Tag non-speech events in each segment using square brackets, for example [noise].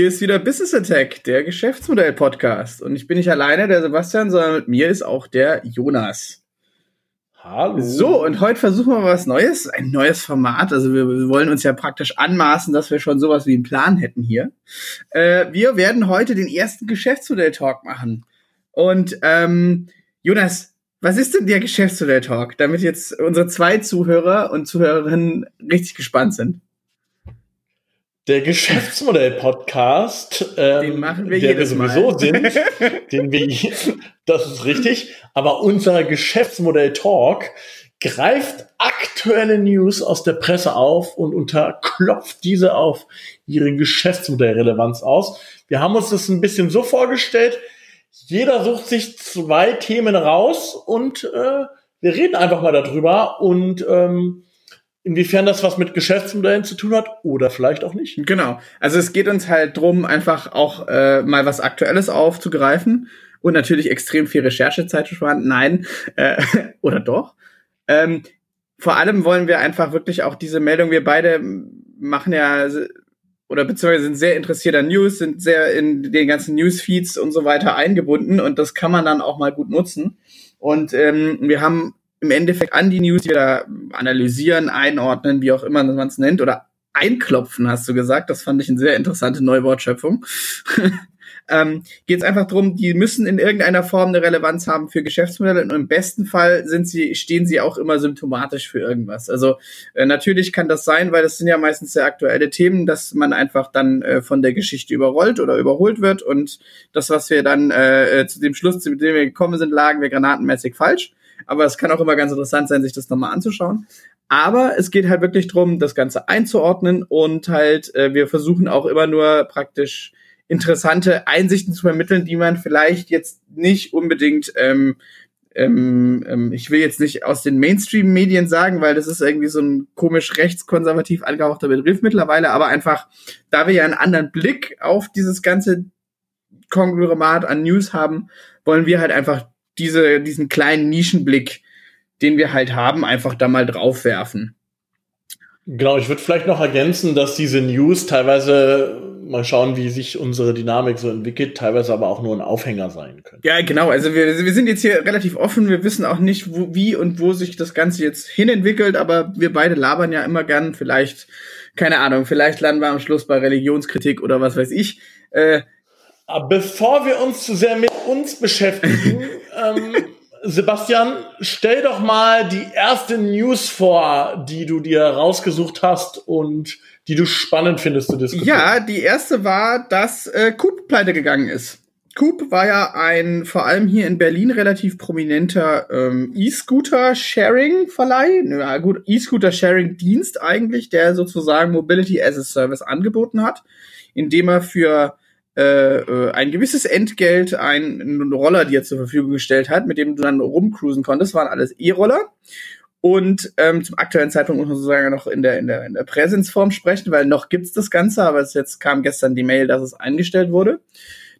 hier ist wieder Business Attack, der Geschäftsmodell-Podcast. Und ich bin nicht alleine, der Sebastian, sondern mit mir ist auch der Jonas. Hallo. So, und heute versuchen wir was Neues, ein neues Format. Also wir, wir wollen uns ja praktisch anmaßen, dass wir schon sowas wie einen Plan hätten hier. Äh, wir werden heute den ersten Geschäftsmodell-Talk machen. Und ähm, Jonas, was ist denn der Geschäftsmodell-Talk, damit jetzt unsere zwei Zuhörer und Zuhörerinnen richtig gespannt sind? Der Geschäftsmodell-Podcast, ähm, den machen wir der wir sowieso Mal. sind, [laughs] den wir, das ist richtig, aber unser Geschäftsmodell-Talk greift aktuelle News aus der Presse auf und unterklopft diese auf ihre Geschäftsmodellrelevanz aus. Wir haben uns das ein bisschen so vorgestellt, jeder sucht sich zwei Themen raus und äh, wir reden einfach mal darüber und ähm, inwiefern das was mit Geschäftsmodellen zu tun hat oder vielleicht auch nicht. Genau. Also es geht uns halt drum, einfach auch äh, mal was Aktuelles aufzugreifen und natürlich extrem viel Recherchezeit zu sparen. Nein, äh, [laughs] oder doch. Ähm, vor allem wollen wir einfach wirklich auch diese Meldung, wir beide machen ja oder beziehungsweise sind sehr interessiert an News, sind sehr in den ganzen Newsfeeds und so weiter eingebunden und das kann man dann auch mal gut nutzen. Und ähm, wir haben im Endeffekt an die News, die wir da analysieren, einordnen, wie auch immer man es nennt, oder einklopfen, hast du gesagt. Das fand ich eine sehr interessante Neuwortschöpfung. [laughs] ähm, geht es einfach darum, die müssen in irgendeiner Form eine Relevanz haben für Geschäftsmodelle und im besten Fall sind sie, stehen sie auch immer symptomatisch für irgendwas. Also äh, natürlich kann das sein, weil das sind ja meistens sehr aktuelle Themen, dass man einfach dann äh, von der Geschichte überrollt oder überholt wird und das, was wir dann äh, zu dem Schluss, zu dem wir gekommen sind, lagen wir granatenmäßig falsch. Aber es kann auch immer ganz interessant sein, sich das nochmal anzuschauen. Aber es geht halt wirklich drum, das Ganze einzuordnen und halt, äh, wir versuchen auch immer nur praktisch interessante Einsichten zu vermitteln, die man vielleicht jetzt nicht unbedingt, ähm, ähm, ähm, ich will jetzt nicht aus den Mainstream-Medien sagen, weil das ist irgendwie so ein komisch rechtskonservativ angehauchter Begriff mittlerweile, aber einfach, da wir ja einen anderen Blick auf dieses ganze Konglomerat an News haben, wollen wir halt einfach diese, diesen kleinen Nischenblick, den wir halt haben, einfach da mal drauf werfen. Genau, ich würde vielleicht noch ergänzen, dass diese News teilweise mal schauen, wie sich unsere Dynamik so entwickelt, teilweise aber auch nur ein Aufhänger sein können. Ja, genau. Also wir, wir sind jetzt hier relativ offen. Wir wissen auch nicht, wo, wie und wo sich das Ganze jetzt hinentwickelt, aber wir beide labern ja immer gern. Vielleicht, keine Ahnung, vielleicht landen wir am Schluss bei Religionskritik oder was weiß ich. Äh, aber bevor wir uns zu sehr mit uns beschäftigen, [laughs] ähm, Sebastian, stell doch mal die erste News vor, die du dir rausgesucht hast und die du spannend findest zu diskutieren. Ja, die erste war, dass äh, Coop pleite gegangen ist. Coop war ja ein vor allem hier in Berlin relativ prominenter ähm, E-Scooter-Sharing-Verleih. Ja, gut, E-Scooter-Sharing-Dienst eigentlich, der sozusagen Mobility as a Service angeboten hat, indem er für äh, ein gewisses Entgelt einen Roller dir zur Verfügung gestellt hat, mit dem du dann rumcruisen konntest. Waren alles E-Roller. Und ähm, zum aktuellen Zeitpunkt muss man sozusagen noch in der, in der, in der Präsenzform sprechen, weil noch gibt's das Ganze, aber es jetzt kam gestern die Mail, dass es eingestellt wurde.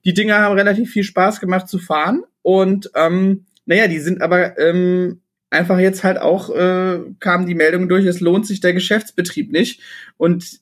Die Dinger haben relativ viel Spaß gemacht zu fahren und ähm, naja, die sind aber ähm, einfach jetzt halt auch, äh, kam die Meldung durch, es lohnt sich der Geschäftsbetrieb nicht. Und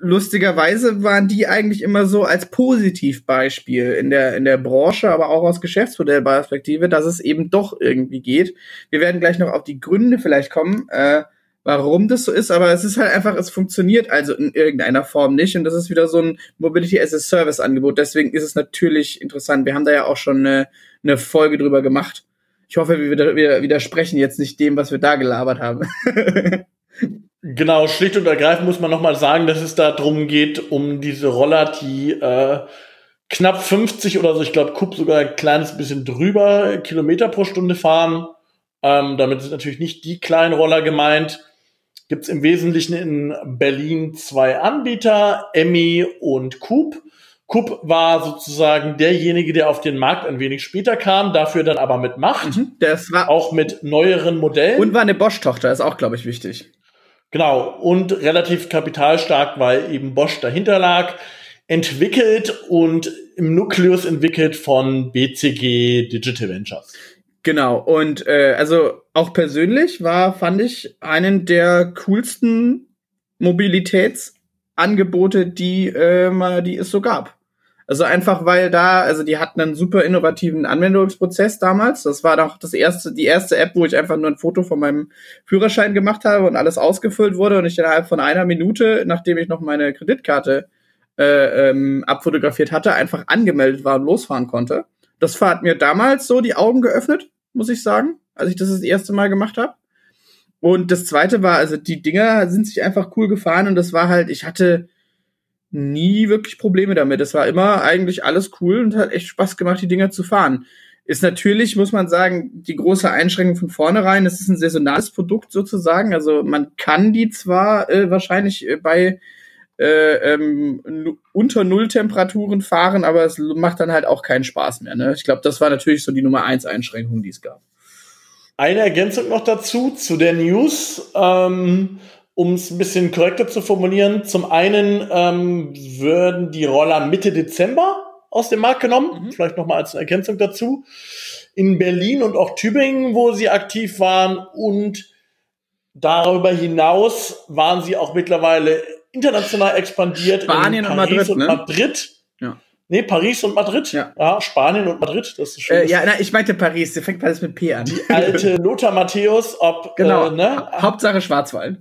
lustigerweise waren die eigentlich immer so als Positivbeispiel in der, in der Branche, aber auch aus Geschäftsmodellperspektive, dass es eben doch irgendwie geht. Wir werden gleich noch auf die Gründe vielleicht kommen, äh, warum das so ist, aber es ist halt einfach, es funktioniert also in irgendeiner Form nicht und das ist wieder so ein Mobility as a Service Angebot. Deswegen ist es natürlich interessant. Wir haben da ja auch schon eine, eine Folge drüber gemacht. Ich hoffe, wir, wir widersprechen jetzt nicht dem, was wir da gelabert haben. [laughs] Genau, schlicht und ergreifend muss man nochmal sagen, dass es da drum geht, um diese Roller, die äh, knapp 50 oder so, ich glaube, Kupp sogar ein kleines bisschen drüber Kilometer pro Stunde fahren. Ähm, damit sind natürlich nicht die kleinen Roller gemeint. Gibt es im Wesentlichen in Berlin zwei Anbieter, Emmy und Coop. Coop war sozusagen derjenige, der auf den Markt ein wenig später kam, dafür dann aber mit Macht. Mhm, das war auch mit neueren Modellen. Und war eine Bosch-Tochter, ist auch, glaube ich, wichtig. Genau, und relativ kapitalstark, weil eben Bosch dahinter lag, entwickelt und im Nukleus entwickelt von BCG Digital Ventures. Genau, und äh, also auch persönlich war, fand ich, einen der coolsten Mobilitätsanbieter Angebote, die, äh, die es so gab. Also einfach, weil da, also die hatten einen super innovativen Anwendungsprozess damals. Das war doch das erste, die erste App, wo ich einfach nur ein Foto von meinem Führerschein gemacht habe und alles ausgefüllt wurde und ich innerhalb von einer Minute, nachdem ich noch meine Kreditkarte äh, ähm, abfotografiert hatte, einfach angemeldet war und losfahren konnte. Das hat mir damals so die Augen geöffnet, muss ich sagen, als ich das das erste Mal gemacht habe. Und das zweite war, also die Dinger sind sich einfach cool gefahren und das war halt, ich hatte nie wirklich Probleme damit. Es war immer eigentlich alles cool und hat echt Spaß gemacht, die Dinger zu fahren. Ist natürlich, muss man sagen, die große Einschränkung von vornherein. Es ist ein saisonales Produkt sozusagen. Also man kann die zwar äh, wahrscheinlich äh, bei äh, ähm, unter Nulltemperaturen fahren, aber es macht dann halt auch keinen Spaß mehr. Ne? Ich glaube, das war natürlich so die Nummer eins Einschränkung, die es gab. Eine Ergänzung noch dazu, zu der News. Ähm, um es ein bisschen korrekter zu formulieren, zum einen ähm, würden die Roller Mitte Dezember aus dem Markt genommen, mhm. vielleicht nochmal als Ergänzung dazu. In Berlin und auch Tübingen, wo sie aktiv waren und darüber hinaus waren sie auch mittlerweile international expandiert Spanien in Paris und Madrid. Und ne? Madrid. Nee, Paris und Madrid. Ja, ja Spanien und Madrid, das ist schön. Äh, ja, na, ich meinte Paris, der fängt alles mit P an. Die alte [laughs] Lothar Matthäus, ob genau, äh, ne? Hauptsache Schwarzwald.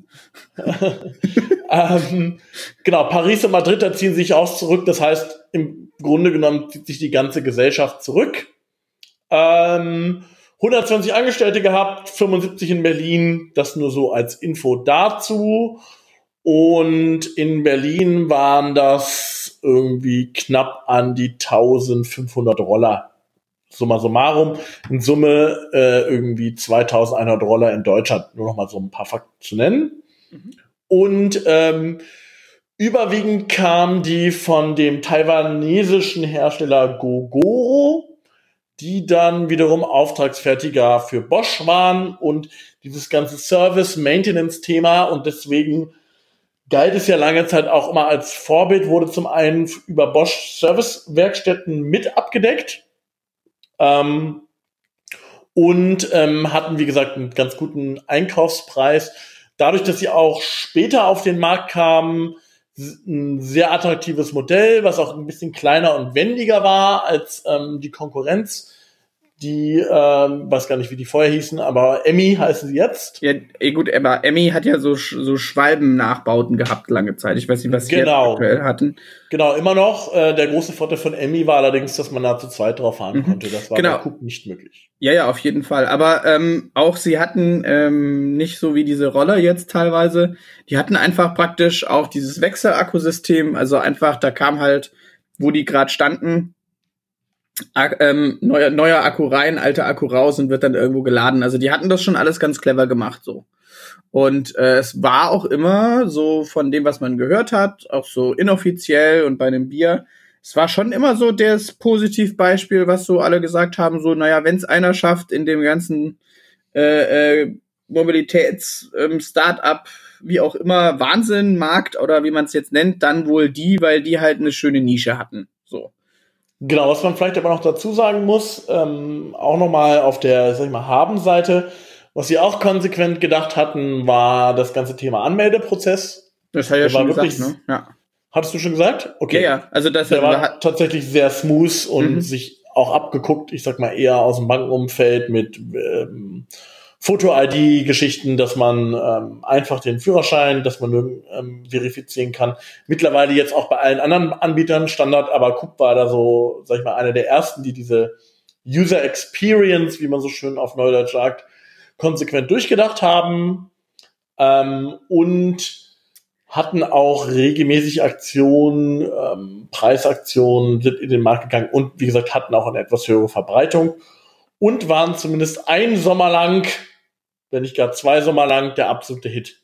[laughs] ähm, genau, Paris und Madrid, da ziehen sich auch zurück. Das heißt, im Grunde genommen zieht sich die ganze Gesellschaft zurück. Ähm, 120 Angestellte gehabt, 75 in Berlin. Das nur so als Info dazu. Und in Berlin waren das irgendwie knapp an die 1500 Roller. Summa summarum. In Summe äh, irgendwie 2100 Roller in Deutschland. Nur noch mal so ein paar Fakten zu nennen. Mhm. Und ähm, überwiegend kam die von dem taiwanesischen Hersteller Gogoro, die dann wiederum Auftragsfertiger für Bosch waren und dieses ganze Service-Maintenance-Thema und deswegen galt es ja lange Zeit auch immer als Vorbild, wurde zum einen über Bosch Service-Werkstätten mit abgedeckt ähm, und ähm, hatten, wie gesagt, einen ganz guten Einkaufspreis. Dadurch, dass sie auch später auf den Markt kamen, ein sehr attraktives Modell, was auch ein bisschen kleiner und wendiger war als ähm, die Konkurrenz die, ähm, weiß gar nicht, wie die vorher hießen, aber Emmy heißen sie jetzt. Ja, eh gut, aber Emmy hat ja so, so Schwalben-Nachbauten gehabt lange Zeit. Ich weiß nicht, was sie genau. aktuell hatten. Genau, immer noch. Äh, der große Vorteil von Emmy war allerdings, dass man da zu zweit drauf fahren mhm. konnte. Das war genau. bei Coop nicht möglich. Ja, ja, auf jeden Fall. Aber ähm, auch sie hatten ähm, nicht so wie diese Roller jetzt teilweise. Die hatten einfach praktisch auch dieses Wechselakkusystem. Also einfach, da kam halt, wo die gerade standen, ähm, neuer, neuer Akku rein, alter Akku raus und wird dann irgendwo geladen. Also die hatten das schon alles ganz clever gemacht so. Und äh, es war auch immer so von dem, was man gehört hat, auch so inoffiziell und bei einem Bier, es war schon immer so das Positivbeispiel, was so alle gesagt haben, so, naja, wenn es einer schafft in dem ganzen äh, äh, Mobilitäts-Startup, ähm, wie auch immer, Wahnsinn, Markt oder wie man es jetzt nennt, dann wohl die, weil die halt eine schöne Nische hatten. Genau, was man vielleicht aber noch dazu sagen muss, ähm, auch nochmal auf der, sag ich mal, Haben-Seite, was sie auch konsequent gedacht hatten, war das ganze Thema Anmeldeprozess. Das hat ja schon gesagt, ne? Ja. Hattest du schon gesagt? Okay. Ja, ja. Also das der war tatsächlich sehr smooth und mhm. sich auch abgeguckt, ich sag mal eher aus dem Bankenumfeld mit ähm, Foto-ID-Geschichten, dass man ähm, einfach den Führerschein, dass man ähm, verifizieren kann. Mittlerweile jetzt auch bei allen anderen Anbietern Standard, aber Coop war da so, sag ich mal, einer der ersten, die diese User Experience, wie man so schön auf Neudeutsch sagt, konsequent durchgedacht haben ähm, und hatten auch regelmäßig Aktionen, ähm, Preisaktionen, sind in den Markt gegangen und wie gesagt hatten auch eine etwas höhere Verbreitung und waren zumindest ein Sommer lang wenn nicht gar zwei Sommer lang, der absolute Hit.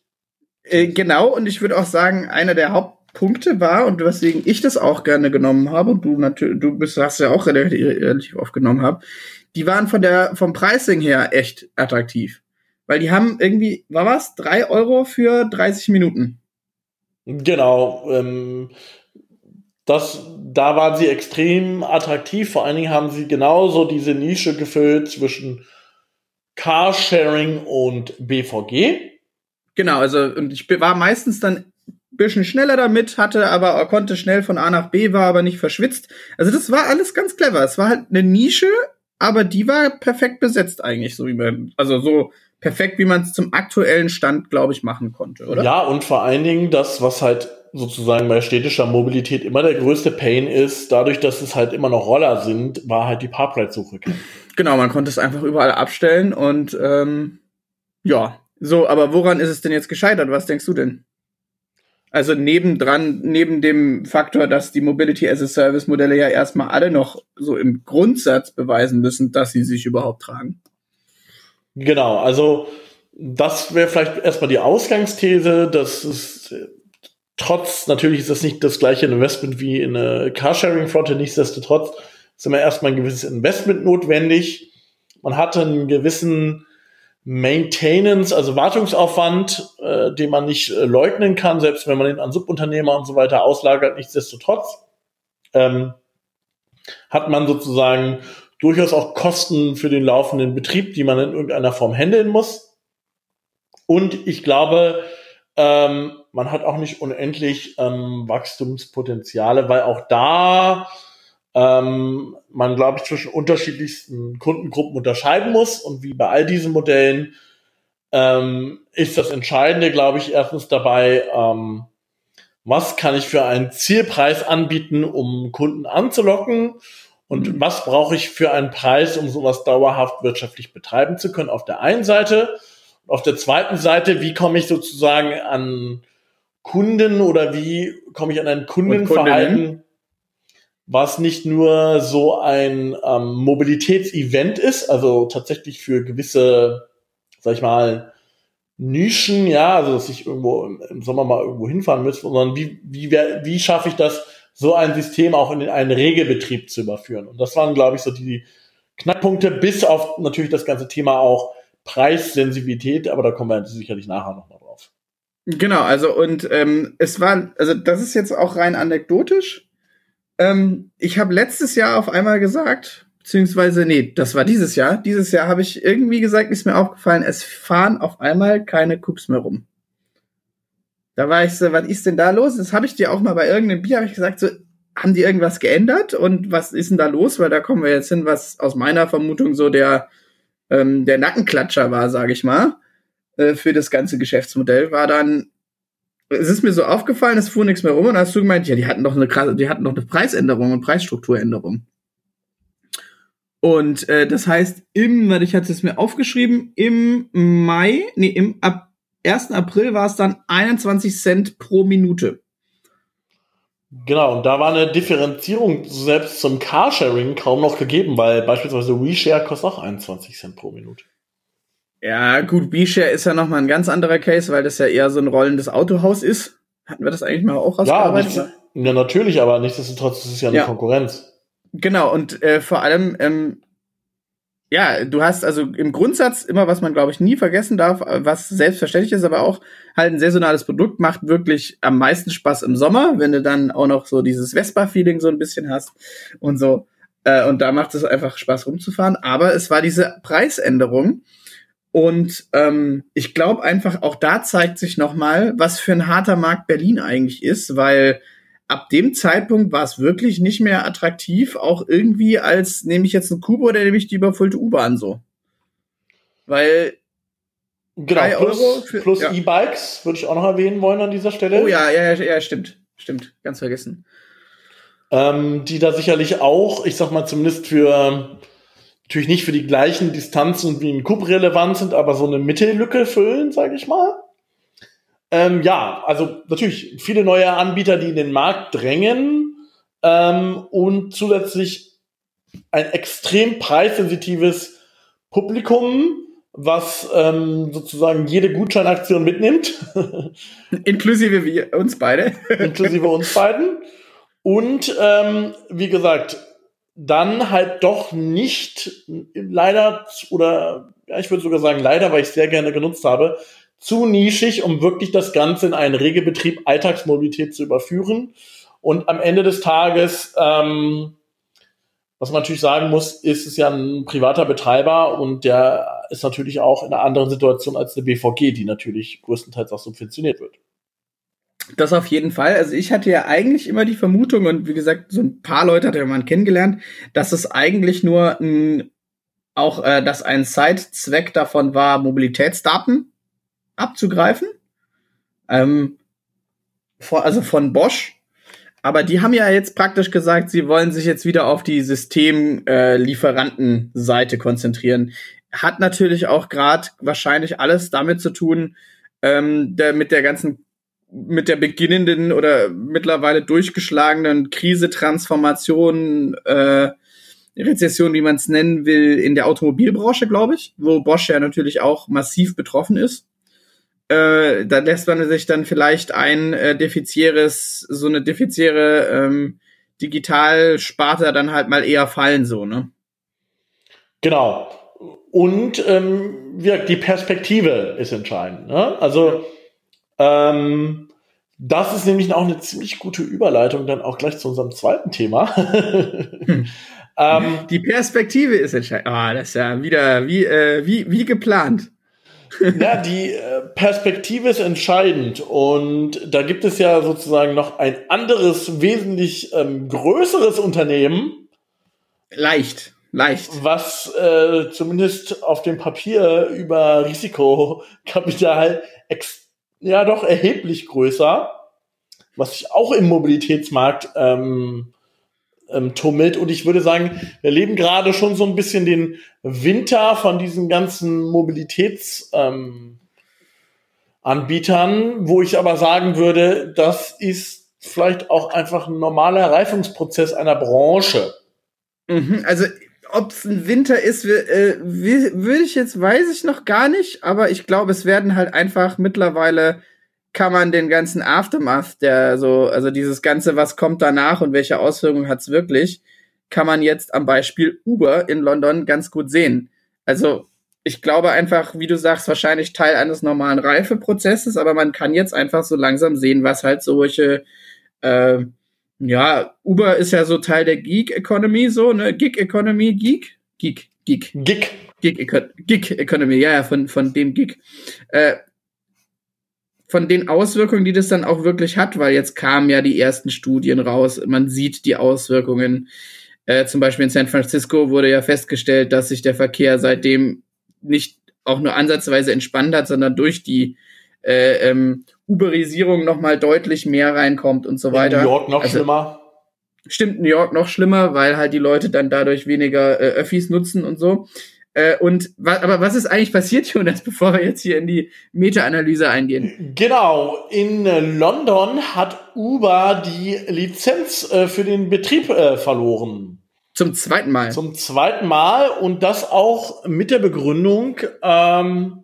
Äh, genau, und ich würde auch sagen, einer der Hauptpunkte war, und weswegen ich das auch gerne genommen habe, und du natürlich, du bist, hast ja auch relativ, relativ oft genommen habe, die waren von der, vom Pricing her echt attraktiv. Weil die haben irgendwie, war was? Drei Euro für 30 Minuten. Genau, ähm, das, da waren sie extrem attraktiv. Vor allen Dingen haben sie genauso diese Nische gefüllt zwischen Carsharing und BVG. Genau, also und ich war meistens dann bisschen schneller damit, hatte aber konnte schnell von A nach B, war aber nicht verschwitzt. Also das war alles ganz clever. Es war halt eine Nische, aber die war perfekt besetzt eigentlich, so wie man, also so perfekt, wie man es zum aktuellen Stand, glaube ich, machen konnte, oder? Ja, und vor allen Dingen das, was halt sozusagen bei städtischer Mobilität immer der größte Pain ist, dadurch, dass es halt immer noch Roller sind, war halt die Parkplatzsuche. Genau, man konnte es einfach überall abstellen und ähm, ja, so, aber woran ist es denn jetzt gescheitert? Was denkst du denn? Also nebendran, neben dem Faktor, dass die Mobility as a Service Modelle ja erstmal alle noch so im Grundsatz beweisen müssen, dass sie sich überhaupt tragen. Genau, also das wäre vielleicht erstmal die Ausgangsthese, dass es trotz, natürlich ist das nicht das gleiche Investment wie in eine Carsharing-Flotte, nichtsdestotrotz ist immer erstmal ein gewisses Investment notwendig. Man hat einen gewissen Maintenance, also Wartungsaufwand, äh, den man nicht äh, leugnen kann, selbst wenn man ihn an Subunternehmer und so weiter auslagert, nichtsdestotrotz ähm, hat man sozusagen durchaus auch Kosten für den laufenden Betrieb, die man in irgendeiner Form handeln muss. Und ich glaube, ähm, man hat auch nicht unendlich ähm, Wachstumspotenziale, weil auch da ähm, man, glaube ich, zwischen unterschiedlichsten Kundengruppen unterscheiden muss. Und wie bei all diesen Modellen ähm, ist das Entscheidende, glaube ich, erstens dabei, ähm, was kann ich für einen Zielpreis anbieten, um Kunden anzulocken und mhm. was brauche ich für einen Preis, um sowas dauerhaft wirtschaftlich betreiben zu können, auf der einen Seite. Auf der zweiten Seite, wie komme ich sozusagen an Kunden oder wie komme ich an ein Kundenverhalten, was nicht nur so ein ähm, Mobilitätsevent ist, also tatsächlich für gewisse, sag ich mal, Nischen, ja, also dass ich irgendwo im, Sommer mal irgendwo hinfahren müsste, sondern wie, wie, wie schaffe ich das, so ein System auch in einen Regelbetrieb zu überführen? Und das waren, glaube ich, so die Knackpunkte, bis auf natürlich das ganze Thema auch Preissensibilität, aber da kommen wir sicherlich nachher nochmal drauf. Genau, also und ähm, es war, also das ist jetzt auch rein anekdotisch. Ähm, ich habe letztes Jahr auf einmal gesagt, beziehungsweise, nee, das war dieses Jahr. Dieses Jahr habe ich irgendwie gesagt, ist mir aufgefallen, es fahren auf einmal keine Cups mehr rum. Da war ich so, was ist denn da los? Das habe ich dir auch mal bei irgendeinem Bier, habe ich gesagt, so, haben die irgendwas geändert und was ist denn da los? Weil da kommen wir jetzt hin, was aus meiner Vermutung so der, ähm, der Nackenklatscher war, sage ich mal, äh, für das ganze Geschäftsmodell, war dann, es ist mir so aufgefallen, es fuhr nichts mehr rum und hast du gemeint, ja, die hatten doch eine krasse, die hatten doch eine Preisänderung und Preisstrukturänderung. Und äh, das heißt, im, weil ich hatte es mir aufgeschrieben, im Mai, nee, im ab 1. April war es dann 21 Cent pro Minute. Genau, und da war eine Differenzierung selbst zum Carsharing kaum noch gegeben, weil beispielsweise WeShare kostet auch 21 Cent pro Minute. Ja, gut, WeShare ist ja nochmal ein ganz anderer Case, weil das ja eher so ein rollendes Autohaus ist. Hatten wir das eigentlich mal auch rausgearbeitet? Ja, ja natürlich, aber nichtsdestotrotz ist es ja eine ja. Konkurrenz. Genau, und äh, vor allem, ähm, ja, du hast also im Grundsatz immer, was man, glaube ich, nie vergessen darf, was selbstverständlich ist, aber auch halt ein saisonales Produkt macht wirklich am meisten Spaß im Sommer, wenn du dann auch noch so dieses Vespa-Feeling so ein bisschen hast und so. Äh, und da macht es einfach Spaß rumzufahren. Aber es war diese Preisänderung, und ähm, ich glaube einfach, auch da zeigt sich nochmal, was für ein harter Markt Berlin eigentlich ist, weil ab dem Zeitpunkt war es wirklich nicht mehr attraktiv, auch irgendwie als nehme ich jetzt einen Kubo oder nehme ich die überfüllte U-Bahn so. Weil genau, plus, Euro für, plus ja. E-Bikes würde ich auch noch erwähnen wollen an dieser Stelle. Oh ja, ja, ja, ja stimmt. Stimmt, ganz vergessen. Ähm, die da sicherlich auch, ich sag mal, zumindest für natürlich nicht für die gleichen Distanzen wie ein Cube relevant sind, aber so eine Mittellücke füllen, sage ich mal. Ähm, ja, also natürlich viele neue Anbieter, die in den Markt drängen ähm, und zusätzlich ein extrem preissensitives Publikum, was ähm, sozusagen jede Gutscheinaktion mitnimmt. [laughs] Inklusive wir, uns beide. Inklusive uns beiden. Und ähm, wie gesagt, dann halt doch nicht leider oder ja, ich würde sogar sagen leider, weil ich sehr gerne genutzt habe, zu nischig, um wirklich das Ganze in einen Regelbetrieb Alltagsmobilität zu überführen. Und am Ende des Tages, ähm, was man natürlich sagen muss, ist es ja ein privater Betreiber und der ist natürlich auch in einer anderen Situation als eine BVG, die natürlich größtenteils auch subventioniert wird. Das auf jeden Fall. Also ich hatte ja eigentlich immer die Vermutung und wie gesagt, so ein paar Leute hatte man kennengelernt, dass es eigentlich nur ein, auch, äh, dass ein Side-Zweck davon war, Mobilitätsdaten abzugreifen. Ähm, vor, also von Bosch. Aber die haben ja jetzt praktisch gesagt, sie wollen sich jetzt wieder auf die Systemlieferantenseite äh, konzentrieren. Hat natürlich auch gerade wahrscheinlich alles damit zu tun, ähm, der, mit der ganzen mit der beginnenden oder mittlerweile durchgeschlagenen Krise, Transformation, äh, Rezession, wie man es nennen will, in der Automobilbranche, glaube ich, wo Bosch ja natürlich auch massiv betroffen ist. Äh, da lässt man sich dann vielleicht ein äh, defiziäres, so eine defiziäre ähm, Digitalsparte dann halt mal eher fallen, so, ne? Genau. Und ähm, die Perspektive ist entscheidend. Ne? Also ähm, das ist nämlich auch eine ziemlich gute Überleitung dann auch gleich zu unserem zweiten Thema. hm. [laughs] [laughs] ähm, die Perspektive ist entscheidend. Ah, das ist ja wieder wie, äh, wie, wie geplant. [laughs] ja, die äh, Perspektive ist entscheidend und da gibt es ja sozusagen noch ein anderes, wesentlich ähm, größeres Unternehmen. Leicht, leicht. Was äh, zumindest auf dem Papier über Risikokapital extrem ja doch erheblich größer, was sich auch im Mobilitätsmarkt ähm, ähm, tummelt. Und ich würde sagen, wir erleben gerade schon so ein bisschen den Winter von diesen ganzen Mobilitätsanbietern, ähm, wo ich aber sagen würde, das ist vielleicht auch einfach ein normaler Reifungsprozess einer Branche. Mhm, also ob es ein Winter ist, äh, würde ich jetzt, weiß ich noch gar nicht, aber ich glaube, es werden halt einfach mittlerweile kann man den ganzen Aftermath, der so, also dieses Ganze, was kommt danach und welche Auswirkungen hat es wirklich, kann man jetzt am Beispiel Uber in London ganz gut sehen. Also ich glaube einfach, wie du sagst, wahrscheinlich Teil eines normalen Reifeprozesses, aber man kann jetzt einfach so langsam sehen, was halt solche äh, ja, Uber ist ja so Teil der Geek Economy, so, ne? Gig Economy, Geek? Geek, Geek. Gig. Gig, Eco Gig Economy, ja, ja, von, von dem Gig. Äh, von den Auswirkungen, die das dann auch wirklich hat, weil jetzt kamen ja die ersten Studien raus, man sieht die Auswirkungen. Äh, zum Beispiel in San Francisco wurde ja festgestellt, dass sich der Verkehr seitdem nicht auch nur ansatzweise entspannt hat, sondern durch die äh, ähm, Uberisierung noch mal deutlich mehr reinkommt und so weiter. In New York noch also, schlimmer. Stimmt, New York noch schlimmer, weil halt die Leute dann dadurch weniger äh, Öffis nutzen und so. Äh, und wa aber was ist eigentlich passiert, [laughs] Jonas, bevor wir jetzt hier in die Meta-Analyse eingehen? Genau, in äh, London hat Uber die Lizenz äh, für den Betrieb äh, verloren. Zum zweiten Mal. Zum zweiten Mal und das auch mit der Begründung, ähm,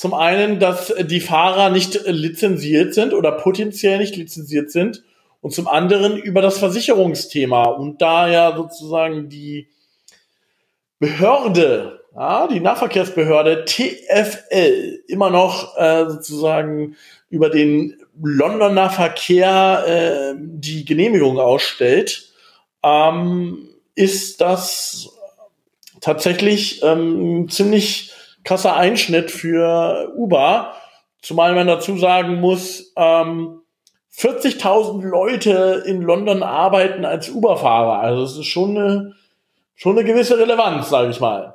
zum einen, dass die Fahrer nicht lizenziert sind oder potenziell nicht lizenziert sind. Und zum anderen über das Versicherungsthema. Und da ja sozusagen die Behörde, ja, die Nahverkehrsbehörde TFL immer noch äh, sozusagen über den Londoner Verkehr äh, die Genehmigung ausstellt, ähm, ist das tatsächlich ähm, ziemlich krasser Einschnitt für Uber. Zumal man dazu sagen muss, ähm, 40.000 Leute in London arbeiten als Uber-Fahrer. Also es ist schon eine, schon eine gewisse Relevanz, sage ich mal.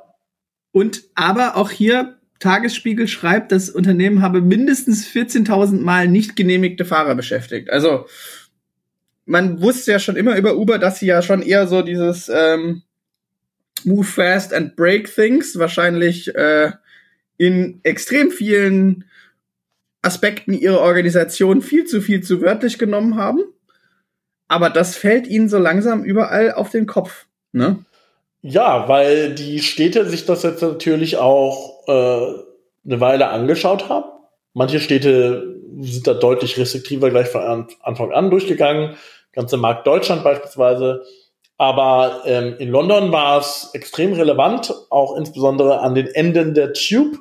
Und aber auch hier Tagesspiegel schreibt, das Unternehmen habe mindestens 14.000 Mal nicht genehmigte Fahrer beschäftigt. Also man wusste ja schon immer über Uber, dass sie ja schon eher so dieses ähm, Move Fast and Break Things wahrscheinlich äh, in extrem vielen Aspekten ihrer Organisation viel zu viel zu wörtlich genommen haben. Aber das fällt ihnen so langsam überall auf den Kopf. Ne? Ja, weil die Städte sich das jetzt natürlich auch äh, eine Weile angeschaut haben. Manche Städte sind da deutlich restriktiver gleich von Anfang an durchgegangen. Ganze Markt Deutschland beispielsweise aber ähm, in London war es extrem relevant, auch insbesondere an den Enden der Tube.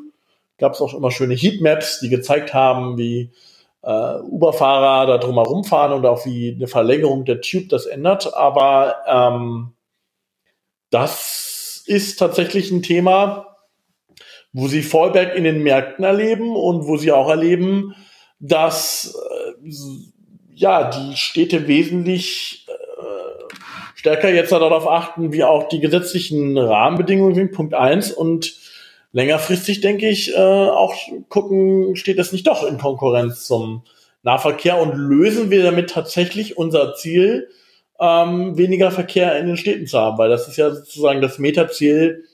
Gab es auch immer schöne Heatmaps, die gezeigt haben, wie äh, Uber-Fahrer da drumherum fahren und auch wie eine Verlängerung der Tube das ändert. Aber ähm, das ist tatsächlich ein Thema, wo sie Fallback in den Märkten erleben und wo sie auch erleben, dass äh, ja, die Städte wesentlich stärker jetzt darauf achten, wie auch die gesetzlichen Rahmenbedingungen sind, Punkt eins und längerfristig denke ich äh, auch gucken, steht das nicht doch in Konkurrenz zum Nahverkehr und lösen wir damit tatsächlich unser Ziel, ähm, weniger Verkehr in den Städten zu haben, weil das ist ja sozusagen das Metaziel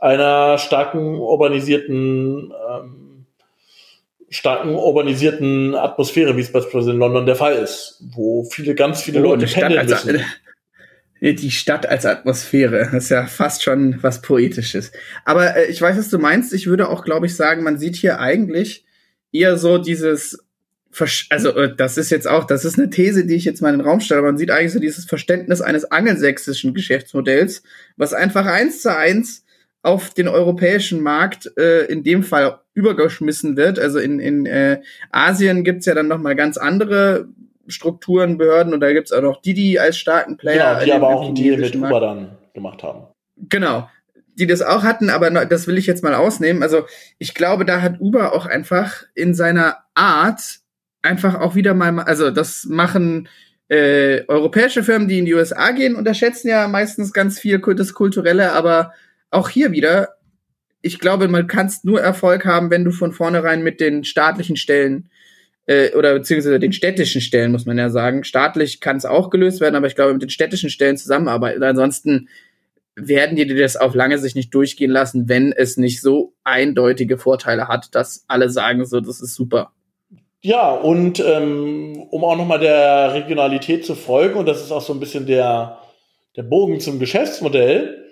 einer starken urbanisierten ähm, starken urbanisierten Atmosphäre, wie es beispielsweise in London der Fall ist, wo viele, ganz viele oh, Leute pendeln müssen. [laughs] Die Stadt als Atmosphäre, das ist ja fast schon was Poetisches. Aber äh, ich weiß, was du meinst. Ich würde auch, glaube ich, sagen, man sieht hier eigentlich eher so dieses also äh, das ist jetzt auch, das ist eine These, die ich jetzt mal in den Raum stelle, man sieht eigentlich so dieses Verständnis eines angelsächsischen Geschäftsmodells, was einfach eins zu eins auf den europäischen Markt äh, in dem Fall übergeschmissen wird. Also in, in äh, Asien gibt's ja dann noch mal ganz andere Strukturen, Behörden und da gibt's auch noch Didi als starken Player. Genau, die aber auch einen Deal mit Uber dann gemacht haben. Genau, die das auch hatten, aber das will ich jetzt mal ausnehmen. Also ich glaube, da hat Uber auch einfach in seiner Art einfach auch wieder mal, also das machen äh, europäische Firmen, die in die USA gehen, unterschätzen ja meistens ganz viel das Kulturelle, aber auch hier wieder, ich glaube, man kannst nur Erfolg haben, wenn du von vornherein mit den staatlichen Stellen äh, oder beziehungsweise den städtischen Stellen, muss man ja sagen. Staatlich kann es auch gelöst werden, aber ich glaube, mit den städtischen Stellen zusammenarbeiten. Ansonsten werden die das auf lange Sicht nicht durchgehen lassen, wenn es nicht so eindeutige Vorteile hat, dass alle sagen, so, das ist super. Ja, und ähm, um auch nochmal der Regionalität zu folgen, und das ist auch so ein bisschen der, der Bogen zum Geschäftsmodell.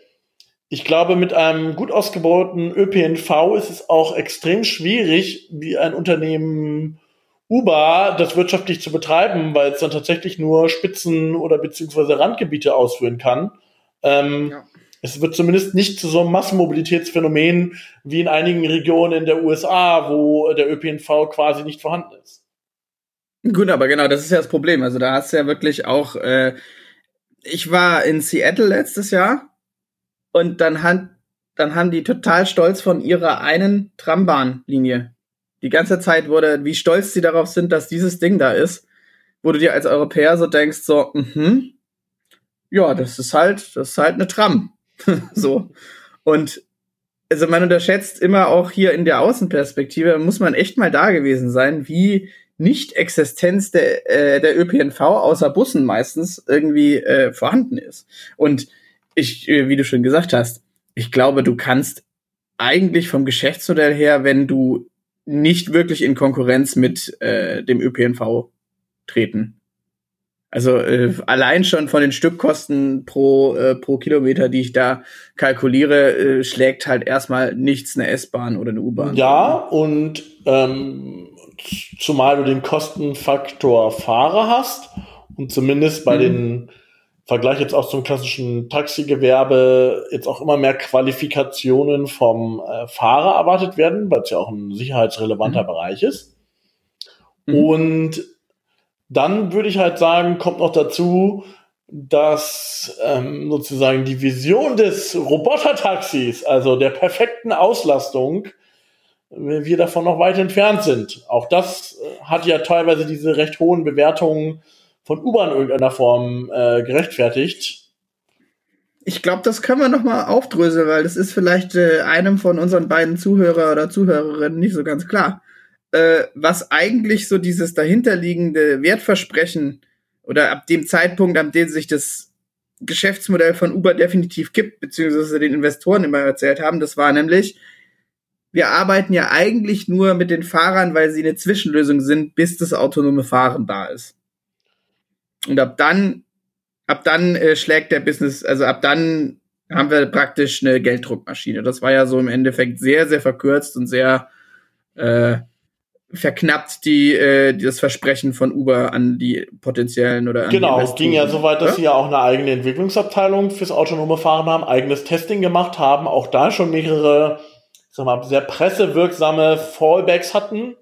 Ich glaube, mit einem gut ausgebauten ÖPNV ist es auch extrem schwierig, wie ein Unternehmen Uber das wirtschaftlich zu betreiben, weil es dann tatsächlich nur Spitzen oder beziehungsweise Randgebiete ausführen kann. Ähm, ja es wird zumindest nicht zu so einem Massenmobilitätsphänomen wie in einigen Regionen in der USA, wo der ÖPNV quasi nicht vorhanden ist. Gut, aber genau, das ist ja das Problem. Also da hast du ja wirklich auch, äh, ich war in Seattle letztes Jahr und dann, han, dann haben die total stolz von ihrer einen Trambahnlinie. Die ganze Zeit wurde, wie stolz sie darauf sind, dass dieses Ding da ist, wo du dir als Europäer so denkst, so, mhm, ja, das ist halt, das ist halt eine Tram. [laughs] so. Und also man unterschätzt immer auch hier in der Außenperspektive, muss man echt mal da gewesen sein, wie Nicht-Existenz der, äh, der ÖPNV außer Bussen meistens irgendwie äh, vorhanden ist. Und ich, äh, wie du schon gesagt hast, ich glaube, du kannst eigentlich vom Geschäftsmodell her, wenn du nicht wirklich in Konkurrenz mit äh, dem ÖPNV treten. Also äh, allein schon von den Stückkosten pro, äh, pro Kilometer, die ich da kalkuliere, äh, schlägt halt erstmal nichts eine S-Bahn oder eine U-Bahn. Ja, und ähm, zumal du den Kostenfaktor Fahrer hast und zumindest bei mhm. den Vergleich jetzt auch zum klassischen Taxigewerbe jetzt auch immer mehr Qualifikationen vom äh, Fahrer erwartet werden, weil es ja auch ein sicherheitsrelevanter mhm. Bereich ist. Mhm. Und dann würde ich halt sagen, kommt noch dazu, dass ähm, sozusagen die Vision des Robotertaxis, also der perfekten Auslastung, wir davon noch weit entfernt sind. Auch das äh, hat ja teilweise diese recht hohen Bewertungen von Uber in irgendeiner Form äh, gerechtfertigt. Ich glaube, das können wir noch mal aufdröseln, weil das ist vielleicht äh, einem von unseren beiden Zuhörer oder Zuhörerinnen nicht so ganz klar äh, was eigentlich so dieses dahinterliegende Wertversprechen oder ab dem Zeitpunkt, an dem sich das Geschäftsmodell von Uber definitiv gibt, beziehungsweise den Investoren immer erzählt haben, das war nämlich, wir arbeiten ja eigentlich nur mit den Fahrern, weil sie eine Zwischenlösung sind, bis das autonome Fahren da ist. Und ab dann, ab dann äh, schlägt der Business, also ab dann haben wir praktisch eine Gelddruckmaschine. Das war ja so im Endeffekt sehr, sehr verkürzt und sehr äh, verknappt die, äh, das Versprechen von Uber an die potenziellen oder an Genau, es ging ja so weit, dass ja? sie ja auch eine eigene Entwicklungsabteilung fürs autonome Fahren haben, eigenes Testing gemacht haben, auch da schon mehrere, sag mal, sehr pressewirksame Fallbacks hatten.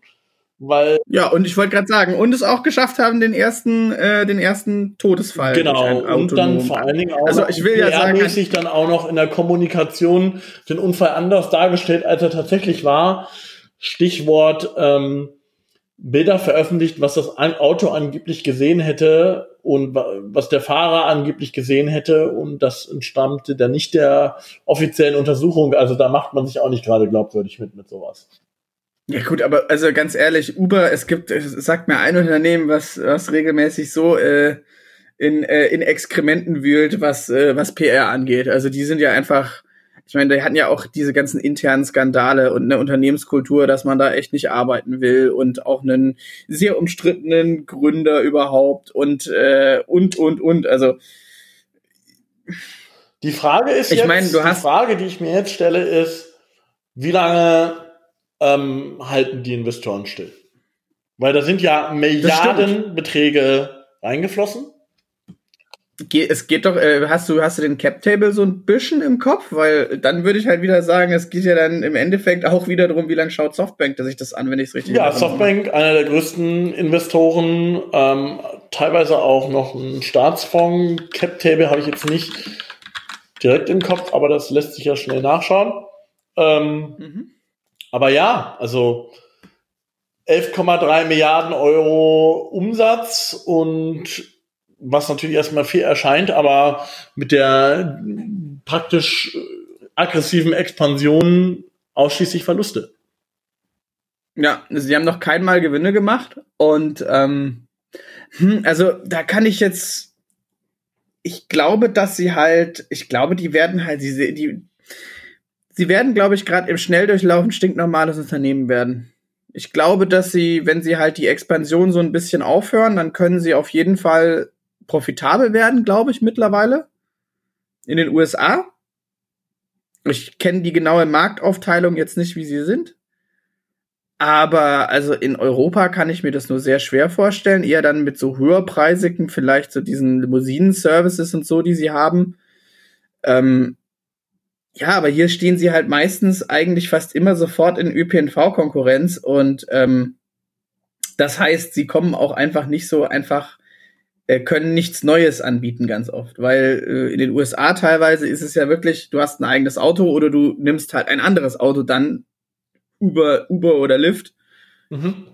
Weil ja, und ich wollte gerade sagen, und es auch geschafft haben, den ersten, äh, den ersten Todesfall. Genau, und dann vor allen Dingen auch also ich will ja sagen, dann auch noch in der Kommunikation den Unfall anders dargestellt, als er tatsächlich war. Stichwort, ähm, Bilder veröffentlicht, was das Auto angeblich gesehen hätte und was der Fahrer angeblich gesehen hätte und das entstammte dann nicht der offiziellen Untersuchung. Also da macht man sich auch nicht gerade glaubwürdig mit mit sowas. Ja gut, aber also ganz ehrlich, Uber, es gibt, es sagt mir ein Unternehmen, was was regelmäßig so äh, in äh, in Exkrementen wühlt, was äh, was PR angeht. Also die sind ja einfach ich meine, die hatten ja auch diese ganzen internen Skandale und eine Unternehmenskultur, dass man da echt nicht arbeiten will und auch einen sehr umstrittenen Gründer überhaupt und äh, und und und. Also die Frage ist ich jetzt, meine, du hast die Frage, die ich mir jetzt stelle, ist, wie lange ähm, halten die Investoren still? Weil da sind ja Milliardenbeträge reingeflossen es geht doch, äh, hast du, hast du den Cap Table so ein bisschen im Kopf? Weil dann würde ich halt wieder sagen, es geht ja dann im Endeffekt auch wieder darum, wie lange schaut Softbank dass ich das an, wenn ich es richtig Ja, Softbank, einer der größten Investoren, ähm, teilweise auch noch ein Staatsfonds. Cap Table habe ich jetzt nicht direkt im Kopf, aber das lässt sich ja schnell nachschauen. Ähm, mhm. Aber ja, also 11,3 Milliarden Euro Umsatz und was natürlich erstmal viel erscheint, aber mit der praktisch aggressiven Expansion ausschließlich Verluste. Ja, sie haben noch keinmal Gewinne gemacht und ähm, hm, also da kann ich jetzt, ich glaube, dass sie halt, ich glaube, die werden halt, die, die, sie werden, glaube ich, gerade im Schnelldurchlauf ein stinknormales Unternehmen werden. Ich glaube, dass sie, wenn sie halt die Expansion so ein bisschen aufhören, dann können sie auf jeden Fall profitabel werden, glaube ich, mittlerweile. In den USA. Ich kenne die genaue Marktaufteilung jetzt nicht, wie sie sind. Aber also in Europa kann ich mir das nur sehr schwer vorstellen. Eher dann mit so höherpreisigen, vielleicht so diesen Limousinen-Services und so, die sie haben. Ähm, ja, aber hier stehen sie halt meistens eigentlich fast immer sofort in ÖPNV-Konkurrenz und ähm, das heißt, sie kommen auch einfach nicht so einfach äh, können nichts Neues anbieten ganz oft, weil äh, in den USA teilweise ist es ja wirklich, du hast ein eigenes Auto oder du nimmst halt ein anderes Auto dann Uber, Uber oder Lyft. Mhm.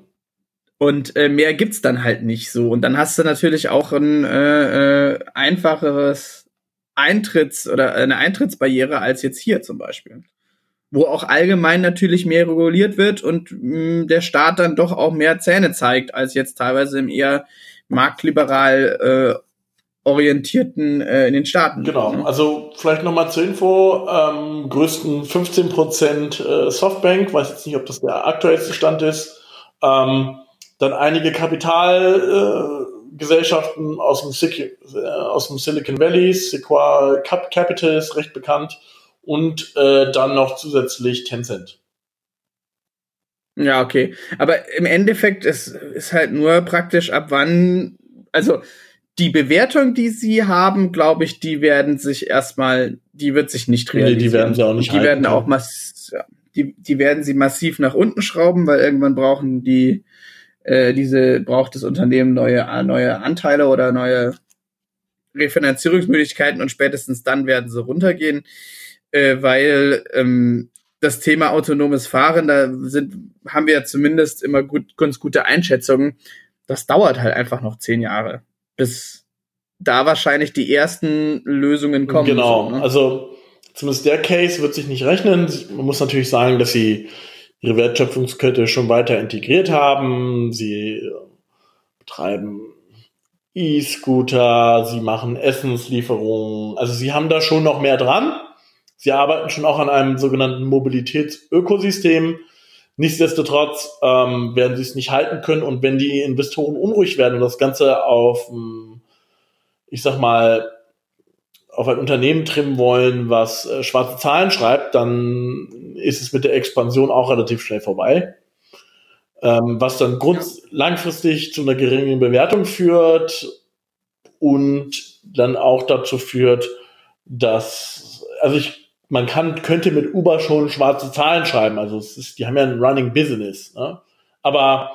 Und äh, mehr gibt's dann halt nicht so. Und dann hast du natürlich auch ein äh, äh, einfacheres Eintritts- oder eine Eintrittsbarriere als jetzt hier zum Beispiel. Wo auch allgemein natürlich mehr reguliert wird und mh, der Staat dann doch auch mehr Zähne zeigt, als jetzt teilweise im eher marktliberal äh, orientierten äh, in den Staaten. Genau, ne? also vielleicht nochmal zur Info, ähm, größten 15% äh, Softbank, weiß jetzt nicht, ob das der aktuellste Stand ist, ähm, dann einige Kapitalgesellschaften äh, aus, dem äh, aus dem Silicon Valley, Sequoia Capital ist recht bekannt und äh, dann noch zusätzlich Tencent. Ja, okay. Aber im Endeffekt ist, ist halt nur praktisch ab wann, also die Bewertung, die sie haben, glaube ich, die werden sich erstmal, die wird sich nicht realisieren. Nee, die werden sie auch nicht Die halten, werden auch mass, ja, die, die werden sie massiv nach unten schrauben, weil irgendwann brauchen die, äh, diese, braucht das Unternehmen neue, neue Anteile oder neue Refinanzierungsmöglichkeiten und spätestens dann werden sie runtergehen, äh, weil ähm, das Thema autonomes Fahren, da sind, haben wir zumindest immer gut, ganz gute Einschätzungen. Das dauert halt einfach noch zehn Jahre, bis da wahrscheinlich die ersten Lösungen kommen. Genau, so, ne? also zumindest der Case wird sich nicht rechnen. Man muss natürlich sagen, dass sie ihre Wertschöpfungskette schon weiter integriert haben. Sie äh, betreiben E-Scooter, sie machen Essenslieferungen. Also sie haben da schon noch mehr dran. Sie arbeiten schon auch an einem sogenannten Mobilitätsökosystem. Nichtsdestotrotz ähm, werden sie es nicht halten können und wenn die Investoren unruhig werden und das Ganze auf, hm, ich sag mal, auf ein Unternehmen trimmen wollen, was äh, schwarze Zahlen schreibt, dann ist es mit der Expansion auch relativ schnell vorbei. Ähm, was dann grund langfristig zu einer geringen Bewertung führt und dann auch dazu führt, dass, also ich man kann, könnte mit Uber schon schwarze Zahlen schreiben. Also es ist, die haben ja ein Running Business. Ne? Aber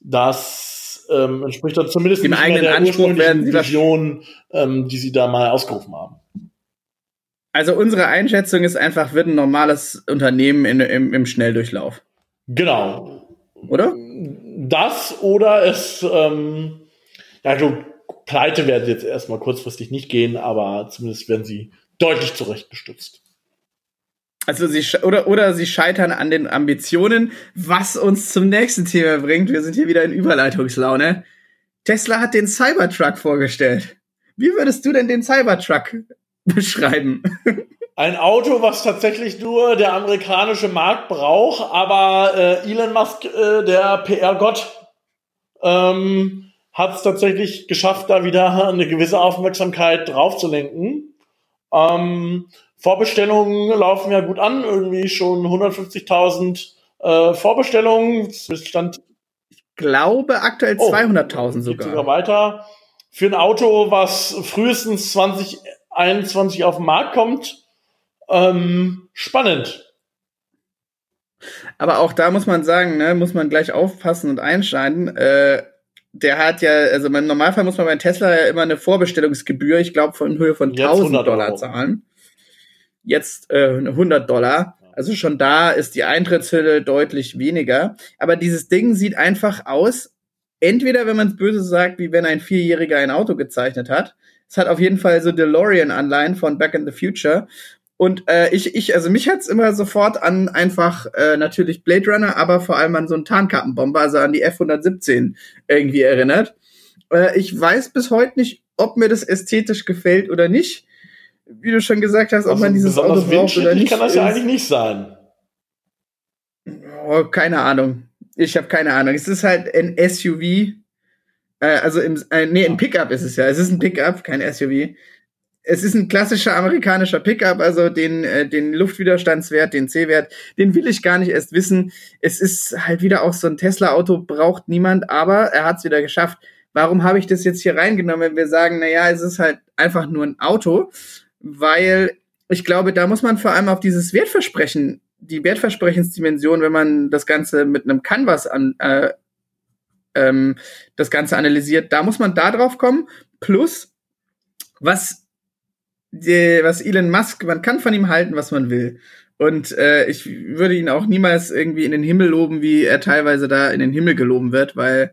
das ähm, entspricht dann zumindest Dem nicht eigenen mehr der Anspruch werden sie Vision, ähm, die sie da mal ausgerufen haben. Also unsere Einschätzung ist einfach, wird ein normales Unternehmen in, im, im Schnelldurchlauf. Genau. oder? Das oder es, ähm, ja, du, pleite werden jetzt erstmal kurzfristig nicht gehen, aber zumindest werden sie deutlich zurechtgestutzt. Also sie oder oder sie scheitern an den Ambitionen, was uns zum nächsten Thema bringt. Wir sind hier wieder in Überleitungslaune. Tesla hat den Cybertruck vorgestellt. Wie würdest du denn den Cybertruck [laughs] beschreiben? Ein Auto, was tatsächlich nur der amerikanische Markt braucht, aber äh, Elon Musk, äh, der PR-Gott, ähm, hat es tatsächlich geschafft, da wieder eine gewisse Aufmerksamkeit draufzulenken. Ähm, Vorbestellungen laufen ja gut an, irgendwie schon 150.000 äh, Vorbestellungen. Stand ich glaube aktuell 200.000 sogar. sogar weiter. Für ein Auto, was frühestens 2021 auf den Markt kommt, ähm, spannend. Aber auch da muss man sagen, ne, muss man gleich aufpassen und einschneiden. Äh, der hat ja, also im Normalfall muss man bei Tesla ja immer eine Vorbestellungsgebühr, ich glaube, von Höhe von 1000 Dollar zahlen. Jetzt äh, 100 Dollar. Also schon da ist die Eintrittshülle deutlich weniger. Aber dieses Ding sieht einfach aus, entweder, wenn man es böse sagt, wie wenn ein Vierjähriger ein Auto gezeichnet hat. Es hat auf jeden Fall so DeLorean-Anleihen von Back in the Future. Und äh, ich, ich, also mich hat's immer sofort an einfach äh, natürlich Blade Runner, aber vor allem an so einen Tarnkappenbomber, also an die F-117 irgendwie erinnert. Äh, ich weiß bis heute nicht, ob mir das ästhetisch gefällt oder nicht. Wie du schon gesagt hast, ob also man dieses Auto braucht oder nicht. kann das ja eigentlich nicht sein. Oh, keine Ahnung. Ich habe keine Ahnung. Es ist halt ein SUV. Äh, also im, äh, nee, ein Pickup ist es ja. Es ist ein Pickup, kein SUV es ist ein klassischer amerikanischer Pickup, also den, äh, den Luftwiderstandswert, den C-Wert, den will ich gar nicht erst wissen. Es ist halt wieder auch so ein Tesla-Auto, braucht niemand, aber er hat es wieder geschafft. Warum habe ich das jetzt hier reingenommen, wenn wir sagen, na ja, es ist halt einfach nur ein Auto? Weil ich glaube, da muss man vor allem auf dieses Wertversprechen, die Wertversprechensdimension, wenn man das Ganze mit einem Canvas an, äh, ähm, das Ganze analysiert, da muss man da drauf kommen. Plus, was die, was Elon Musk, man kann von ihm halten, was man will. Und äh, ich würde ihn auch niemals irgendwie in den Himmel loben, wie er teilweise da in den Himmel geloben wird, weil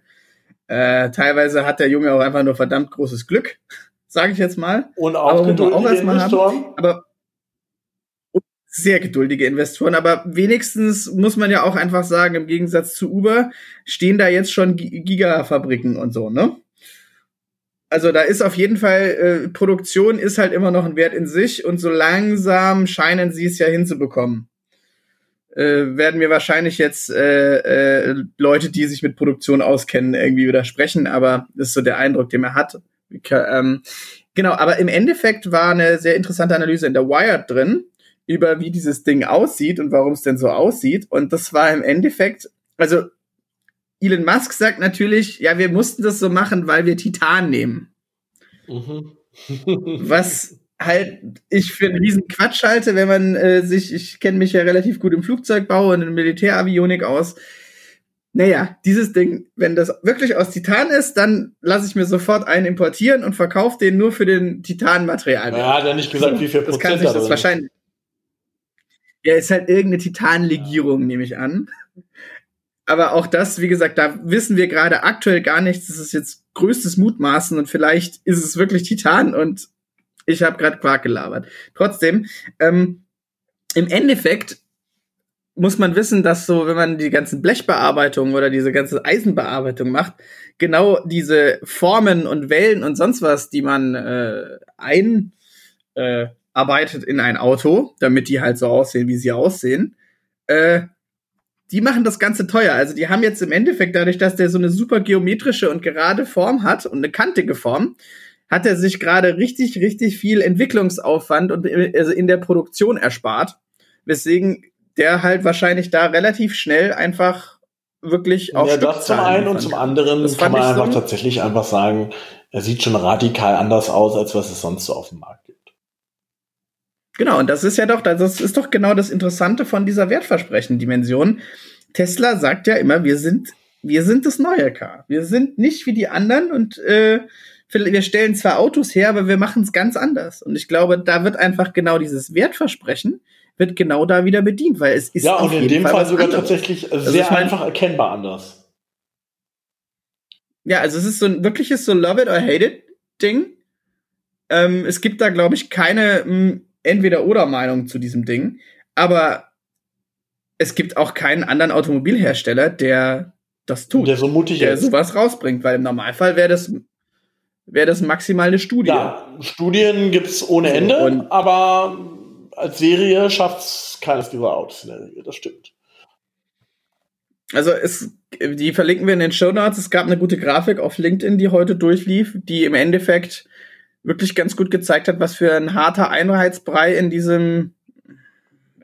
äh, teilweise hat der Junge auch einfach nur verdammt großes Glück, [laughs] sage ich jetzt mal. Und auch, aber auch erstmal haben. Aber sehr geduldige Investoren, aber wenigstens muss man ja auch einfach sagen, im Gegensatz zu Uber stehen da jetzt schon Gigafabriken und so, ne? also da ist auf jeden Fall, äh, Produktion ist halt immer noch ein Wert in sich und so langsam scheinen sie es ja hinzubekommen. Äh, werden mir wahrscheinlich jetzt äh, äh, Leute, die sich mit Produktion auskennen, irgendwie widersprechen, aber ist so der Eindruck, den er hat. Ähm, genau, aber im Endeffekt war eine sehr interessante Analyse in der Wired drin, über wie dieses Ding aussieht und warum es denn so aussieht. Und das war im Endeffekt, also Elon Musk sagt natürlich, ja, wir mussten das so machen, weil wir Titan nehmen. Mhm. [laughs] Was halt ich für einen riesen Quatsch halte, wenn man äh, sich, ich kenne mich ja relativ gut im Flugzeugbau und in Militäravionik aus. Naja, dieses Ding, wenn das wirklich aus Titan ist, dann lasse ich mir sofort einen importieren und verkaufe den nur für den Titanmaterial. Ja, hat er nicht gesagt, wie viel Prozent das kann sich das wahrscheinlich. Ja, ist halt irgendeine Titanlegierung, ja. nehme ich an aber auch das, wie gesagt, da wissen wir gerade aktuell gar nichts. Das ist jetzt größtes Mutmaßen und vielleicht ist es wirklich Titan und ich habe gerade Quark gelabert. Trotzdem, ähm, im Endeffekt muss man wissen, dass so, wenn man die ganzen Blechbearbeitungen oder diese ganze Eisenbearbeitung macht, genau diese Formen und Wellen und sonst was, die man äh, einarbeitet äh, in ein Auto, damit die halt so aussehen, wie sie aussehen, äh, die machen das Ganze teuer. Also die haben jetzt im Endeffekt, dadurch, dass der so eine super geometrische und gerade Form hat und eine kantige Form, hat er sich gerade richtig, richtig viel Entwicklungsaufwand und also in der Produktion erspart. Weswegen der halt wahrscheinlich da relativ schnell einfach wirklich auf Ja, das zum einen und zum anderen das kann man einfach so tatsächlich einfach sagen, er sieht schon radikal anders aus, als was es sonst so auf dem Markt. Genau, und das ist ja doch, das ist doch genau das Interessante von dieser Wertversprechen-Dimension. Tesla sagt ja immer, wir sind, wir sind das neue Car. Wir sind nicht wie die anderen und äh, wir stellen zwar Autos her, aber wir machen es ganz anders. Und ich glaube, da wird einfach genau dieses Wertversprechen wird genau da wieder bedient, weil es ist ja und in dem Fall, Fall sogar anderes. tatsächlich also sehr einfach erkennbar anders. Ja, also es ist so ein wirkliches so Love it or hate it Ding. Ähm, es gibt da, glaube ich, keine hm, Entweder-Oder-Meinung zu diesem Ding. Aber es gibt auch keinen anderen Automobilhersteller, der das tut. Der so mutig der ist. sowas rausbringt, weil im Normalfall wäre das wäre das maximal eine Studie. Ja, Studien gibt's ohne Ende, und aber als Serie schafft's keines dieser Autos in der Regel, das stimmt. Also es, die verlinken wir in den Show Notes. Es gab eine gute Grafik auf LinkedIn, die heute durchlief, die im Endeffekt wirklich ganz gut gezeigt hat, was für ein harter Einheitsbrei in diesem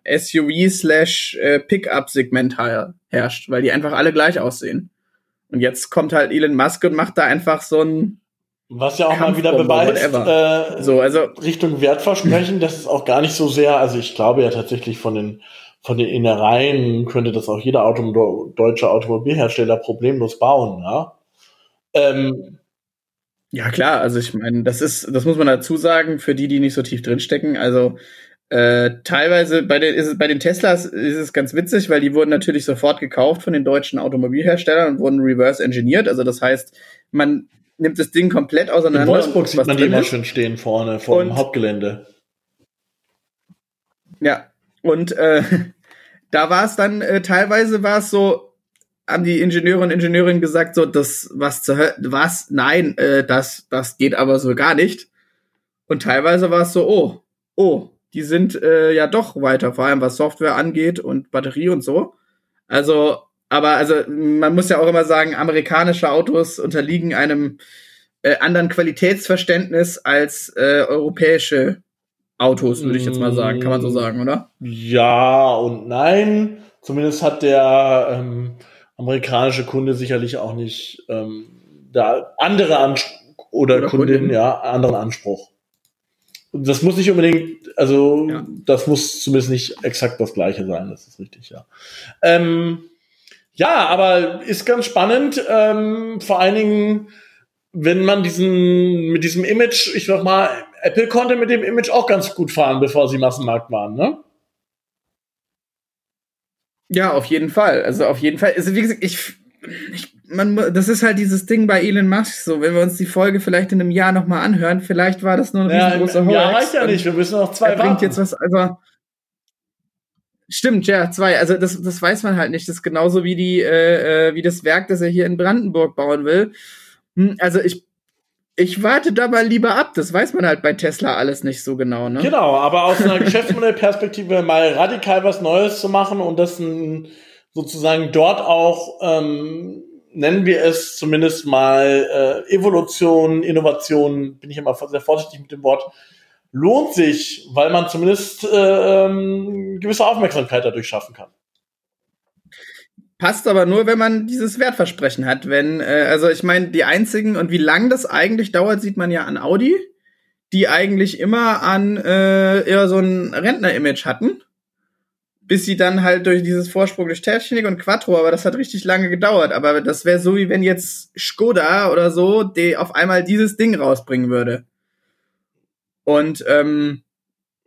SUV slash äh, Pickup-Segment herrscht, weil die einfach alle gleich aussehen. Und jetzt kommt halt Elon Musk und macht da einfach so ein was ja auch mal wieder beweist, äh, so, also Richtung Wertversprechen, das ist auch gar nicht so sehr, also ich glaube ja tatsächlich von den von den Innereien könnte das auch jeder Auto deutsche Automobilhersteller problemlos bauen, ja. Ähm, ja klar, also ich meine, das ist, das muss man dazu sagen, für die, die nicht so tief drinstecken. Also äh, teilweise bei den, ist es, bei den Teslas ist es ganz witzig, weil die wurden natürlich sofort gekauft von den deutschen Automobilherstellern und wurden reverse engineert. Also das heißt, man nimmt das Ding komplett auseinander. In Wolfsburg sieht man die immer schön stehen vorne vor dem Hauptgelände. Ja, und äh, [laughs] da war es dann äh, teilweise war es so, haben die Ingenieure und Ingenieurinnen gesagt, so, das, was zu was? Nein, äh, das, das geht aber so gar nicht. Und teilweise war es so, oh, oh, die sind äh, ja doch weiter, vor allem was Software angeht und Batterie und so. Also, aber also man muss ja auch immer sagen, amerikanische Autos unterliegen einem äh, anderen Qualitätsverständnis als äh, europäische Autos, würde ich jetzt mal sagen. Kann man so sagen, oder? Ja und nein. Zumindest hat der ähm, amerikanische Kunde sicherlich auch nicht ähm, da andere Anspruch oder, oder Kundin, Kundin, ja, anderen Anspruch das muss nicht unbedingt, also ja. das muss zumindest nicht exakt das gleiche sein, das ist richtig, ja. Ähm, ja, aber ist ganz spannend, ähm, vor allen Dingen, wenn man diesen, mit diesem Image, ich sag mal, Apple konnte mit dem Image auch ganz gut fahren, bevor sie Massenmarkt waren, ne? Ja, auf jeden Fall. Also auf jeden Fall. Also wie gesagt, ich, ich man, das ist halt dieses Ding bei Elon Musk, so, wenn wir uns die Folge vielleicht in einem Jahr nochmal anhören, vielleicht war das nur ein ja, riesengroßer Hoax. Ja, reicht ja nicht, wir müssen noch zwei er bringt jetzt was, also, stimmt, ja, zwei, also das, das weiß man halt nicht, das ist genauso wie die, äh, äh wie das Werk, das er hier in Brandenburg bauen will. Hm, also ich, ich warte da mal lieber ab, das weiß man halt bei Tesla alles nicht so genau, ne? Genau, aber aus einer [laughs] Geschäftsmodellperspektive mal radikal was Neues zu machen und das sozusagen dort auch ähm, nennen wir es zumindest mal äh, Evolution, Innovation, bin ich immer sehr vorsichtig mit dem Wort, lohnt sich, weil man zumindest äh, ähm, gewisse Aufmerksamkeit dadurch schaffen kann. Passt aber nur, wenn man dieses Wertversprechen hat. Wenn, äh, also ich meine, die einzigen und wie lang das eigentlich dauert, sieht man ja an Audi, die eigentlich immer an äh, eher so ein Rentner-Image hatten bis sie dann halt durch dieses Vorsprung durch Technik und Quattro, aber das hat richtig lange gedauert. Aber das wäre so, wie wenn jetzt Skoda oder so, die auf einmal dieses Ding rausbringen würde. Und ähm,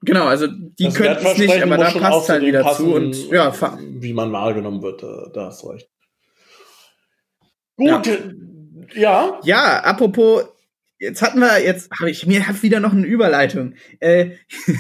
genau, also die das könnten es nicht, aber da passt halt wieder passen, zu und ja, wie man wahrgenommen wird, da, da hast du recht. Gut, ja. ja. Ja, apropos, jetzt hatten wir, jetzt habe ich mir hab wieder noch eine Überleitung. Äh, [laughs]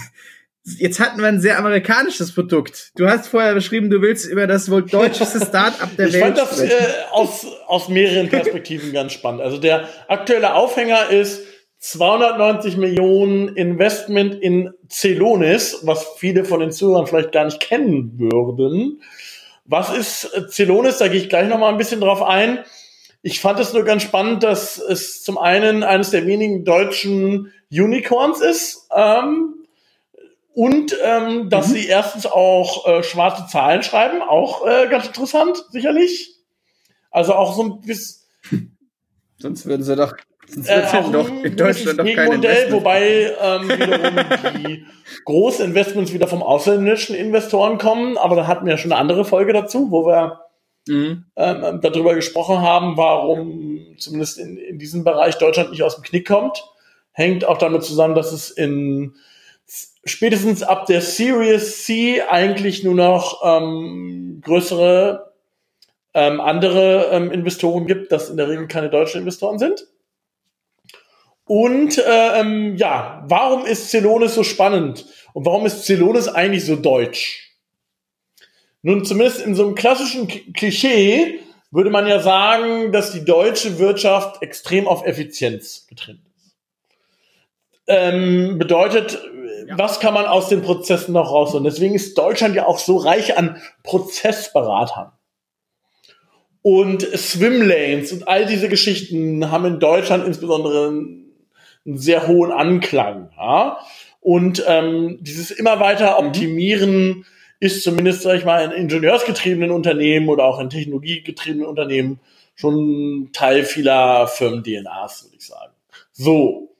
Jetzt hatten wir ein sehr amerikanisches Produkt. Du hast vorher beschrieben, du willst über das wohl deutscheste [laughs] Start-up der ich Welt. Ich fand das äh, aus, aus mehreren Perspektiven ganz spannend. Also der aktuelle Aufhänger ist 290 Millionen Investment in Celonis, was viele von den Zuhörern vielleicht gar nicht kennen würden. Was ist Celonis? Da gehe ich gleich noch mal ein bisschen drauf ein. Ich fand es nur ganz spannend, dass es zum einen eines der wenigen deutschen Unicorns ist. Ähm, und ähm, dass mhm. sie erstens auch äh, schwarze Zahlen schreiben, auch äh, ganz interessant, sicherlich. Also auch so ein bisschen. Sonst würden sie doch, sonst äh, auch doch in Deutschland doch kein Modell, wobei ähm, wiederum die [laughs] großen Investments wieder vom ausländischen Investoren kommen. Aber da hatten wir ja schon eine andere Folge dazu, wo wir mhm. ähm, darüber gesprochen haben, warum zumindest in, in diesem Bereich Deutschland nicht aus dem Knick kommt. Hängt auch damit zusammen, dass es in spätestens ab der Series C eigentlich nur noch ähm, größere ähm, andere ähm, Investoren gibt, das in der Regel keine deutschen Investoren sind. Und äh, ähm, ja, warum ist Celonis so spannend? Und warum ist Celonis eigentlich so deutsch? Nun, zumindest in so einem klassischen Klischee würde man ja sagen, dass die deutsche Wirtschaft extrem auf Effizienz getrimmt ist. Ähm, bedeutet, ja. was kann man aus den Prozessen noch rausholen? Deswegen ist Deutschland ja auch so reich an Prozessberatern. Und Swimlanes und all diese Geschichten haben in Deutschland insbesondere einen, sehr hohen Anklang. Ja? Und ähm, dieses immer weiter mhm. optimieren ist zumindest, sag ich mal, in ingenieursgetriebenen Unternehmen oder auch in technologiegetriebenen Unternehmen schon Teil vieler Firmen-DNAs, würde ich sagen. So.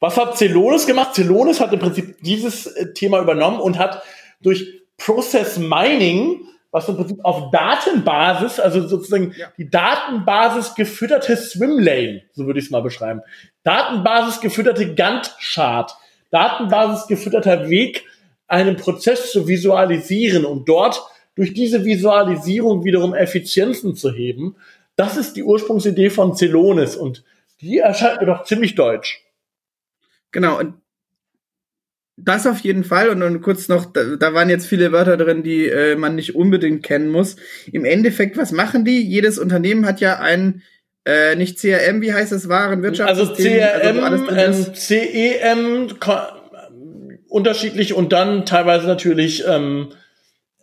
Was hat Celonis gemacht? Celonis hat im Prinzip dieses äh, Thema übernommen und hat durch Process Mining was im Prinzip auf Datenbasis, also sozusagen ja. die Datenbasis gefütterte Swimlane, so würde ich es mal beschreiben. Datenbasis gefütterte Gantt-Chart, Datenbasis gefütterter Weg, einen Prozess zu visualisieren und dort durch diese Visualisierung wiederum Effizienzen zu heben. Das ist die Ursprungsidee von Celonis und die erscheint mir doch ziemlich deutsch. Genau, und das auf jeden Fall. Und dann kurz noch, da, da waren jetzt viele Wörter drin, die äh, man nicht unbedingt kennen muss. Im Endeffekt, was machen die? Jedes Unternehmen hat ja ein äh, nicht CRM, wie heißt es, Warenwirtschaftssystem? Also CRM, also CEM, unterschiedlich und dann teilweise natürlich, ähm,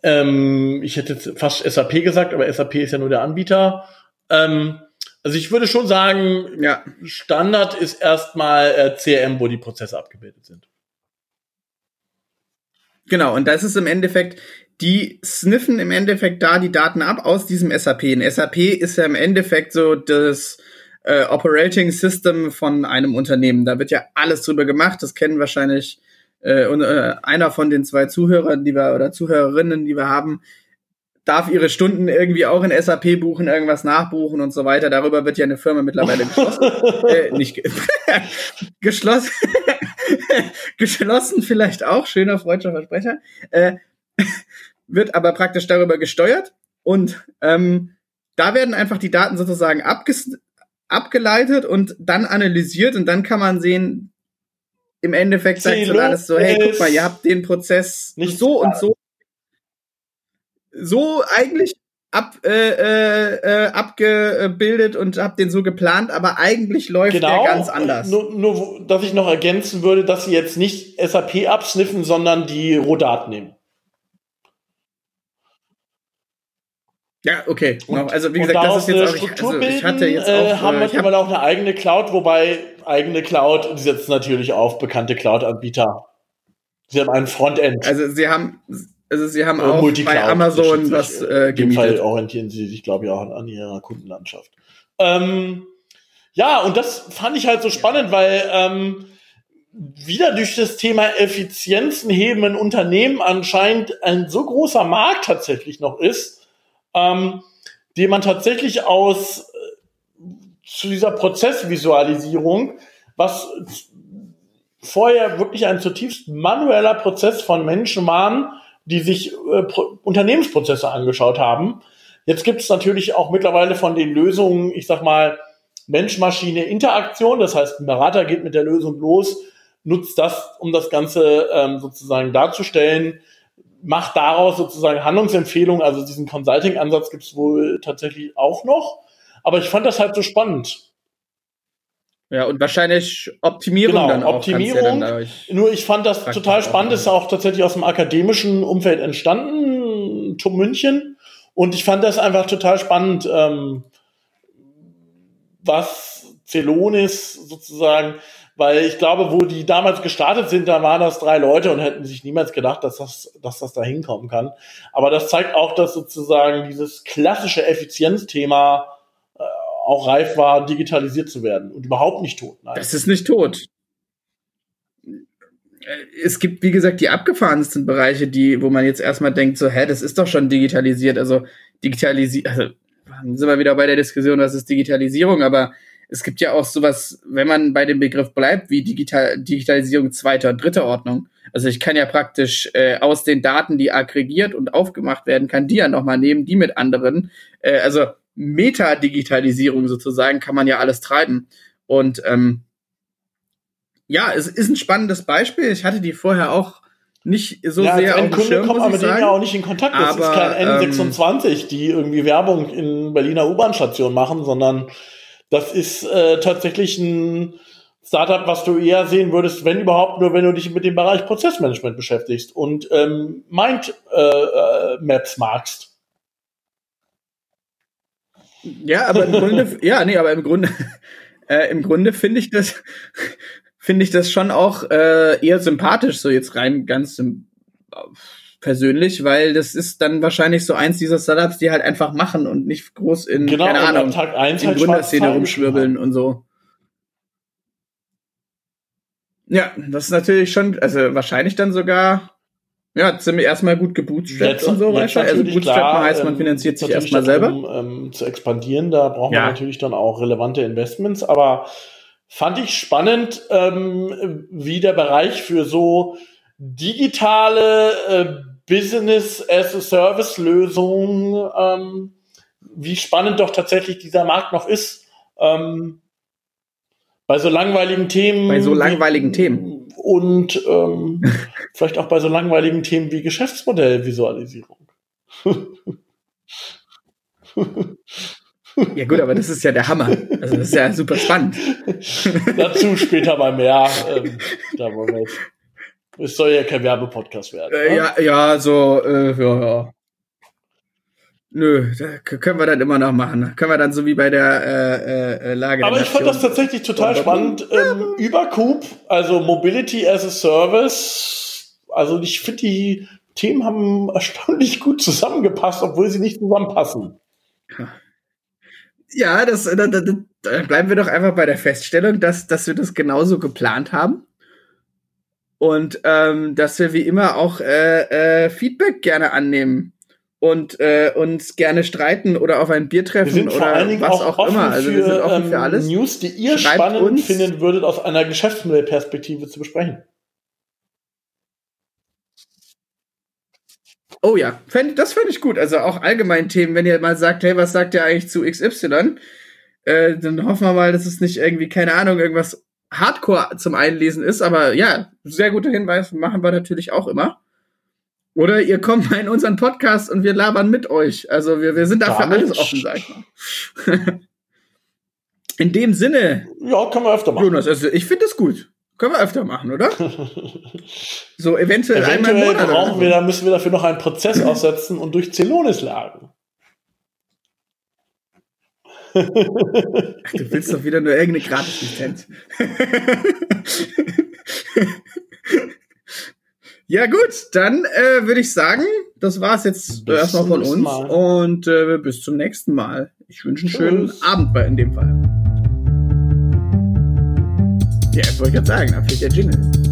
ähm, ich hätte jetzt fast SAP gesagt, aber SAP ist ja nur der Anbieter. Ähm, also ich würde schon sagen, ja. Standard ist erstmal äh, CRM, wo die Prozesse abgebildet sind. Genau, und das ist im Endeffekt, die sniffen im Endeffekt da die Daten ab aus diesem SAP. Ein SAP ist ja im Endeffekt so das äh, Operating System von einem Unternehmen. Da wird ja alles drüber gemacht. Das kennen wahrscheinlich äh, äh, einer von den zwei Zuhörern, die wir oder Zuhörerinnen, die wir haben, darf ihre Stunden irgendwie auch in SAP buchen, irgendwas nachbuchen und so weiter. Darüber wird ja eine Firma mittlerweile geschlossen. [laughs] äh, nicht ge [laughs] geschlossen. [laughs] geschlossen vielleicht auch, schöner freudscher Versprecher. Äh, wird aber praktisch darüber gesteuert und ähm, da werden einfach die Daten sozusagen abgeleitet und dann analysiert und dann kann man sehen, im Endeffekt sagt dann alles so, hey, guck mal, ihr habt den Prozess nicht so und so so eigentlich ab, äh, äh, äh, abgebildet und hab den so geplant, aber eigentlich läuft genau, der ganz anders. Nur, nur, dass ich noch ergänzen würde, dass sie jetzt nicht SAP absniffen, sondern die Rohdaten nehmen. Ja, okay. Und, also wie gesagt, das ist jetzt auch Struktur also ich hatte jetzt auch, äh, haben mittlerweile auch eine eigene Cloud, wobei eigene Cloud die setzen natürlich auf bekannte Cloud-Anbieter. Sie haben ein Frontend. Also sie haben also sie haben auch bei Amazon was äh, gemietet. In dem Fall orientieren sie sich, glaube ich, auch an, ihrer Kundenlandschaft. Ähm, ja, und das fand ich halt so spannend, weil ähm, wieder durch das Thema Effizienzen heben in Unternehmen anscheinend ein so großer Markt tatsächlich noch ist, ähm, den man tatsächlich aus äh, zu dieser Prozessvisualisierung, was vorher wirklich ein zutiefst manueller Prozess von Menschen waren, die sich äh, Unternehmensprozesse angeschaut haben. Jetzt gibt es natürlich auch mittlerweile von den Lösungen, ich sag mal, Mensch-Maschine-Interaktion. Das heißt, ein Berater geht mit der Lösung los, nutzt das, um das Ganze ähm, sozusagen darzustellen, macht daraus sozusagen Handlungsempfehlungen. Also diesen Consulting-Ansatz gibt es wohl tatsächlich auch noch. Aber ich fand das halt so spannend. Ja, und wahrscheinlich Optimierung genau, dann auch. Optimierung. Ja dann Nur ich fand das total spannend, ist auch tatsächlich aus dem akademischen Umfeld entstanden, TUM München. Und ich fand das einfach total spannend, ähm, was Celonis sozusagen, weil ich glaube, wo die damals gestartet sind, da waren das drei Leute und hätten sich niemals gedacht, dass das, dass das da hinkommen kann. Aber das zeigt auch, dass sozusagen dieses klassische Effizienzthema auch reif war, digitalisiert zu werden und überhaupt nicht tot. Nein. Das ist nicht tot. Es gibt, wie gesagt, die abgefahrensten Bereiche, die, wo man jetzt erstmal denkt, so, hä, das ist doch schon digitalisiert. Also digitalisiert, also sind wir wieder bei der Diskussion, was ist Digitalisierung, aber es gibt ja auch sowas, wenn man bei dem Begriff bleibt, wie Digital Digitalisierung zweiter und dritter Ordnung. Also ich kann ja praktisch äh, aus den Daten, die aggregiert und aufgemacht werden, kann die ja nochmal nehmen, die mit anderen. Äh, also Metadigitalisierung sozusagen kann man ja alles treiben. Und ähm, ja, es ist ein spannendes Beispiel. Ich hatte die vorher auch nicht so ja, sehr auf dem Schirm. kommt man mit denen ja auch nicht in Kontakt. Das aber, ist kein N26, ähm, die irgendwie Werbung in Berliner U-Bahn-Stationen machen, sondern das ist äh, tatsächlich ein Startup, was du eher sehen würdest, wenn überhaupt nur, wenn du dich mit dem Bereich Prozessmanagement beschäftigst und ähm, Mind äh, äh, Maps magst. Ja, aber im Grunde, [laughs] ja, nee, aber im Grunde, [laughs] äh, im Grunde finde ich das, [laughs] finde ich das schon auch äh, eher sympathisch, so jetzt rein ganz persönlich, weil das ist dann wahrscheinlich so eins dieser Startups, die halt einfach machen und nicht groß in, genau, keine Ahnung, Tag in halt Gründerszene rumschwirbeln und so. Ja, das ist natürlich schon, also wahrscheinlich dann sogar, ja, ziemlich erstmal gut gebootstrapped und so weiter. Also bootstrappen heißt, man ähm, finanziert sich erstmal selber. Um ähm, zu expandieren, da braucht ja. man natürlich dann auch relevante Investments, aber fand ich spannend, ähm, wie der Bereich für so digitale äh, Business as a Service Lösungen, ähm, wie spannend doch tatsächlich dieser Markt noch ist. Ähm, bei so langweiligen Themen. Bei so langweiligen Themen. Und ähm, [laughs] vielleicht auch bei so langweiligen Themen wie Geschäftsmodellvisualisierung. ja gut, aber das ist ja der Hammer. Also das ist ja super spannend. [laughs] Dazu später mal mehr. Ähm, da wollen wir jetzt. Es soll ja kein Werbepodcast werden. Äh, ja, ja, so, äh, ja, ja. Nö, da können wir dann immer noch machen. Können wir dann so wie bei der äh, äh, Lage. Aber ich fand das tatsächlich total spannend. Ähm, über Coop, also Mobility as a Service. Also ich finde, die Themen haben erstaunlich gut zusammengepasst, obwohl sie nicht zusammenpassen. Ja, das, da, da, da bleiben wir doch einfach bei der Feststellung, dass, dass wir das genauso geplant haben. Und ähm, dass wir wie immer auch äh, äh, Feedback gerne annehmen und äh, uns gerne streiten oder auf ein Bier treffen oder was auch, auch immer. Also wir sind offen für ähm, alles. News, die ihr Schreibt spannend uns. finden würdet, aus einer Geschäftsmodellperspektive zu besprechen. Oh ja, fänd, das fände ich gut. Also auch allgemein Themen, wenn ihr mal sagt, hey, was sagt ihr eigentlich zu XY? Äh, dann hoffen wir mal, dass es nicht irgendwie, keine Ahnung, irgendwas Hardcore zum Einlesen ist. Aber ja, sehr guter Hinweis, machen wir natürlich auch immer. Oder ihr kommt mal in unseren Podcast und wir labern mit euch. Also wir, wir sind dafür Damit alles offen, sag ich mal. [laughs] in dem Sinne. Ja, können wir öfter machen. Jonas, also ich finde es gut. Können wir öfter machen, oder? [laughs] so eventuell, eventuell einmal im Monat. Brauchen wir, da müssen wir dafür noch einen Prozess aussetzen und durch Celonis lagen. Ach, du willst doch wieder nur irgendeine Gratis-Lizenz. [laughs] Ja, gut, dann äh, würde ich sagen, das war's jetzt bis erstmal von uns. Mal. Und äh, bis zum nächsten Mal. Ich wünsche einen schönen Abend bei in dem Fall. Ja, wollte ich gerade sagen, da fehlt der Jingle.